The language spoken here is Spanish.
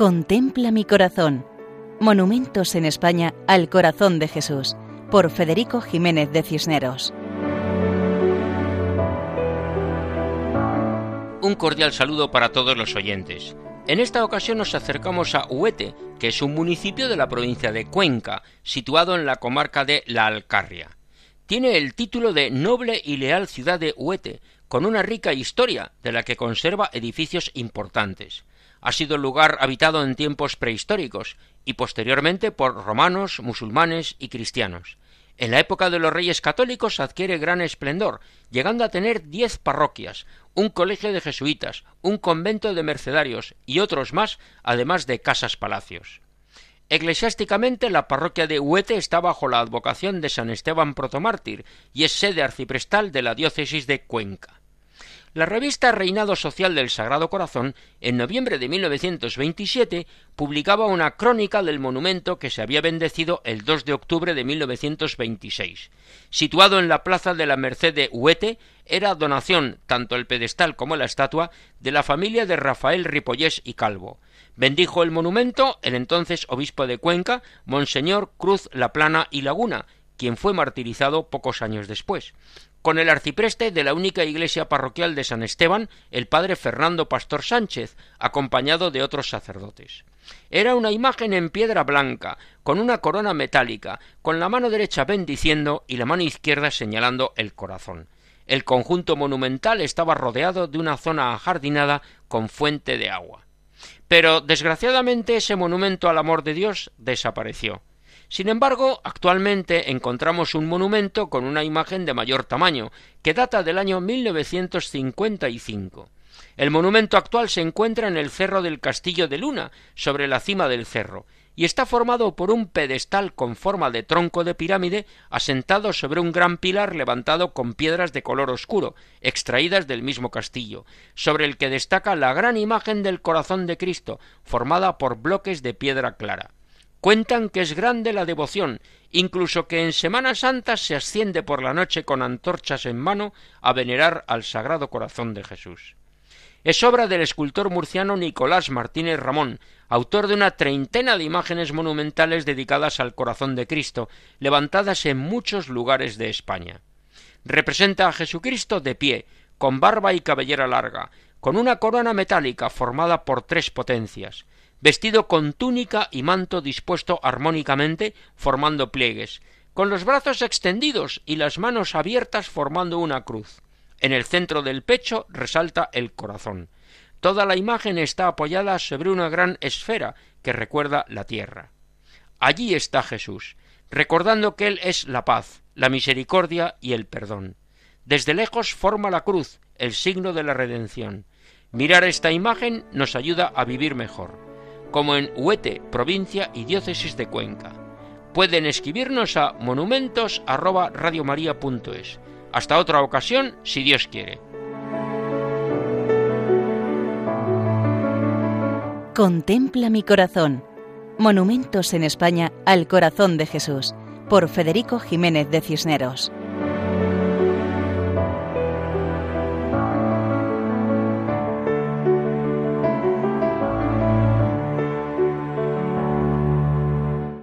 Contempla mi corazón. Monumentos en España al corazón de Jesús, por Federico Jiménez de Cisneros. Un cordial saludo para todos los oyentes. En esta ocasión nos acercamos a Huete, que es un municipio de la provincia de Cuenca, situado en la comarca de La Alcarria. Tiene el título de noble y leal ciudad de Huete, con una rica historia de la que conserva edificios importantes ha sido lugar habitado en tiempos prehistóricos y posteriormente por romanos, musulmanes y cristianos. En la época de los reyes católicos adquiere gran esplendor, llegando a tener diez parroquias, un colegio de jesuitas, un convento de mercedarios y otros más, además de casas palacios. Eclesiásticamente la parroquia de Huete está bajo la advocación de San Esteban Protomártir y es sede arciprestal de la diócesis de Cuenca. La revista Reinado Social del Sagrado Corazón, en noviembre de 1927, publicaba una crónica del monumento que se había bendecido el 2 de octubre de 1926. Situado en la plaza de la Merced de Huete, era donación, tanto el pedestal como la estatua, de la familia de Rafael Ripollés y Calvo. Bendijo el monumento el entonces obispo de Cuenca, Monseñor Cruz La Plana y Laguna, quien fue martirizado pocos años después con el arcipreste de la única iglesia parroquial de San Esteban, el padre Fernando Pastor Sánchez, acompañado de otros sacerdotes. Era una imagen en piedra blanca, con una corona metálica, con la mano derecha bendiciendo y la mano izquierda señalando el corazón. El conjunto monumental estaba rodeado de una zona ajardinada con fuente de agua. Pero desgraciadamente ese monumento al amor de Dios desapareció. Sin embargo, actualmente encontramos un monumento con una imagen de mayor tamaño, que data del año 1955. El monumento actual se encuentra en el cerro del Castillo de Luna, sobre la cima del cerro, y está formado por un pedestal con forma de tronco de pirámide asentado sobre un gran pilar levantado con piedras de color oscuro, extraídas del mismo castillo, sobre el que destaca la gran imagen del corazón de Cristo, formada por bloques de piedra clara. Cuentan que es grande la devoción, incluso que en Semana Santa se asciende por la noche con antorchas en mano a venerar al Sagrado Corazón de Jesús. Es obra del escultor murciano Nicolás Martínez Ramón, autor de una treintena de imágenes monumentales dedicadas al corazón de Cristo, levantadas en muchos lugares de España. Representa a Jesucristo de pie, con barba y cabellera larga, con una corona metálica formada por tres potencias, vestido con túnica y manto dispuesto armónicamente formando pliegues, con los brazos extendidos y las manos abiertas formando una cruz. En el centro del pecho resalta el corazón. Toda la imagen está apoyada sobre una gran esfera que recuerda la tierra. Allí está Jesús, recordando que Él es la paz, la misericordia y el perdón. Desde lejos forma la cruz, el signo de la redención. Mirar esta imagen nos ayuda a vivir mejor como en Huete, provincia y diócesis de Cuenca. Pueden escribirnos a monumentos@radiomaria.es. Hasta otra ocasión, si Dios quiere. Contempla mi corazón. Monumentos en España al corazón de Jesús, por Federico Jiménez de Cisneros.